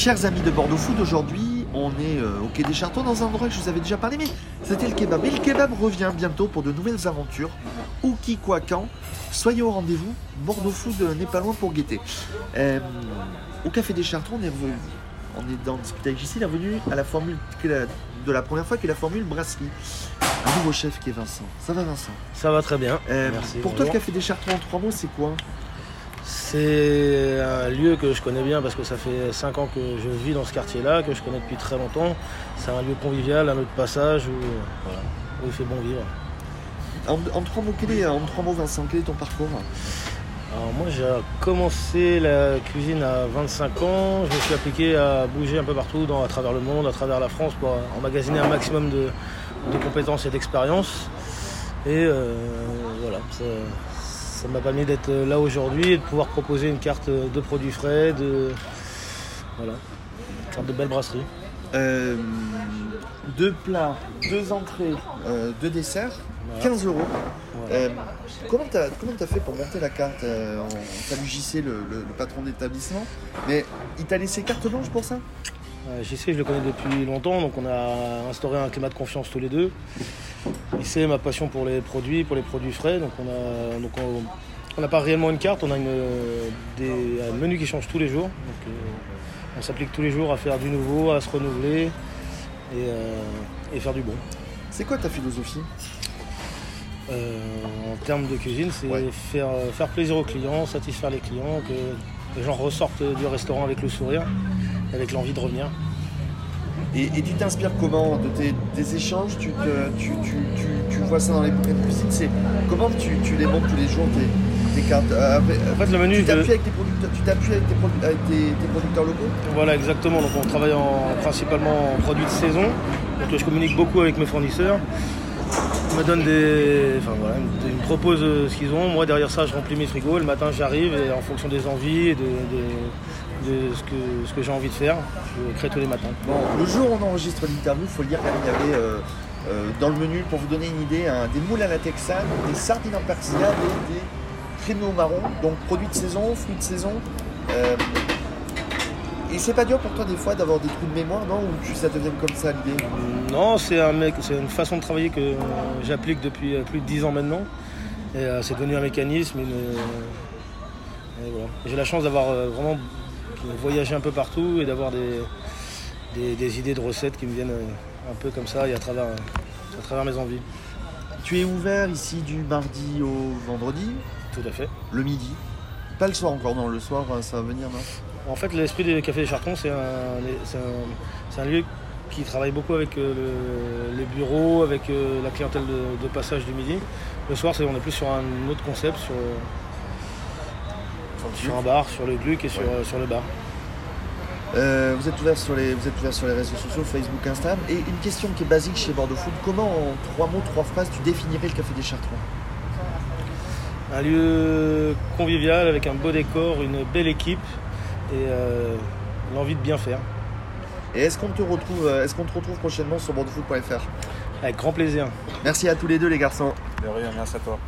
Chers amis de Bordeaux Food, aujourd'hui on est euh, au quai des Chartrons dans un endroit que je vous avais déjà parlé, mais c'était le kebab. Et le kebab revient bientôt pour de nouvelles aventures. Où, qui, quoi, quand. Soyez au rendez-vous. Bordeaux Food euh, n'est pas loin pour guetter. Euh, au café des Chartrons, on est, revenu- on est dans discuter avec JC, il est revenu à la formule la- de la première fois, qui est la formule brasserie. Un nouveau chef qui est Vincent. Ça va Vincent? Ça va très bien. Euh, Merci, Pour toi, le café des Chartrons en trois mots, c'est quoi? C'est un lieu que je connais bien parce que ça fait 5 ans que je vis dans ce quartier-là, que je connais depuis très longtemps. C'est un lieu convivial, un lieu de passage où, voilà, où il fait bon vivre. en, en trois mots, quel est, en trois mots, Vincent, quel est ton parcours? Alors moi j'ai commencé la cuisine à 25 ans, je me suis appliqué à bouger un peu partout dans, à travers le monde, à travers la France pour emmagasiner un maximum de, de compétences et d'expérience. Et euh, voilà, ça m'a permis d'être là aujourd'hui et de pouvoir proposer une carte de produits frais, de, voilà, une carte de belle brasserie. Euh, deux plats, deux entrées, euh, deux desserts, Voilà. 15 euros. Voilà. Euh, comment t'as comment t'as fait pour monter la carte euh, On salue JC, le, le- le patron d'établissement, mais il t'a laissé carte blanche pour ça? Euh, JC, je le connais depuis longtemps, donc on a instauré un climat de confiance tous les deux. Il sait ma passion pour les produits, pour les produits frais, donc on a, donc on on n'a pas réellement une carte, on a une, des, un menu qui change tous les jours. Donc, euh, on s'applique tous les jours à faire du nouveau, à se renouveler et, euh, et faire du bon. C'est quoi ta philosophie? Euh, en termes de cuisine, c'est Ouais. faire, faire plaisir aux clients, satisfaire les clients, que les gens ressortent du restaurant avec le sourire, avec l'envie de revenir. Et, et tu t'inspires comment de tes des échanges tu, te- tu, tu, tu, tu vois ça dans les bouquins de cuisine C'est comment tu, tu les montes tous les jours tes, tes cartes Euh, après- En fait, le menu, Tu de- t'appuies avec tes producteurs, tu t'appuies avec tes, produ- avec tes- tes producteurs locaux Voilà, exactement. Donc, on travaille en- principalement en produits de saison. Donc, je communique beaucoup avec mes fournisseurs. Me donnent des. Enfin, voilà, ils me proposent euh, ce qu'ils ont. Moi, derrière ça, je remplis mes frigos. Le matin, j'arrive et en fonction des envies et de, de- ce que, ce que j'ai envie de faire, je crée tous les matins. Le jour où on enregistre l'interview, il faut le dire, quand même, il y avait euh, euh, dans le menu, pour vous donner une idée, un- des moules à la texane, des sardines en persillade et des créneaux marrons, donc produits de saison, fruits de saison. Et c'est pas dur pour toi des fois d'avoir des trous de mémoire, non Ou tu, ça devient comme ça l'idée Non, c'est un mec, c'est une façon de travailler que j'applique depuis euh, plus de 10 ans maintenant. Et euh, c'est devenu un mécanisme. une, euh, voilà. J'ai la chance d'avoir euh, vraiment voyagé un peu partout et d'avoir des, des, des idées de recettes qui me viennent un peu comme ça et à travers, à travers mes envies. Tu es ouvert ici du mardi au vendredi, Tout à fait. le midi. Pas le soir encore, non, le soir euh, ça va venir, non En fait, l'esprit des Cafés des Chartrons, c'est un, un- lieu qui travaille beaucoup avec euh, le- les bureaux, avec euh, la clientèle de, de passage du midi. Le soir, c'est- on est plus sur un autre concept, sur, sur un bar, sur le gluck et sur, sur le bar. Euh, vous, êtes ouvert sur les, vous êtes ouvert sur les réseaux sociaux, Facebook, Instagram. Et une question qui est basique chez Bordeaux Food, comment en trois mots, trois phrases, tu définirais le Café des Chartrons? Un lieu convivial avec un beau décor, une belle équipe et euh, l'envie de bien faire. Et est-ce qu'on te retrouve, euh, est-ce qu'on te retrouve prochainement sur bordeauxfoot.fr Avec grand plaisir. Merci à tous les deux les garçons. De rien, merci à toi.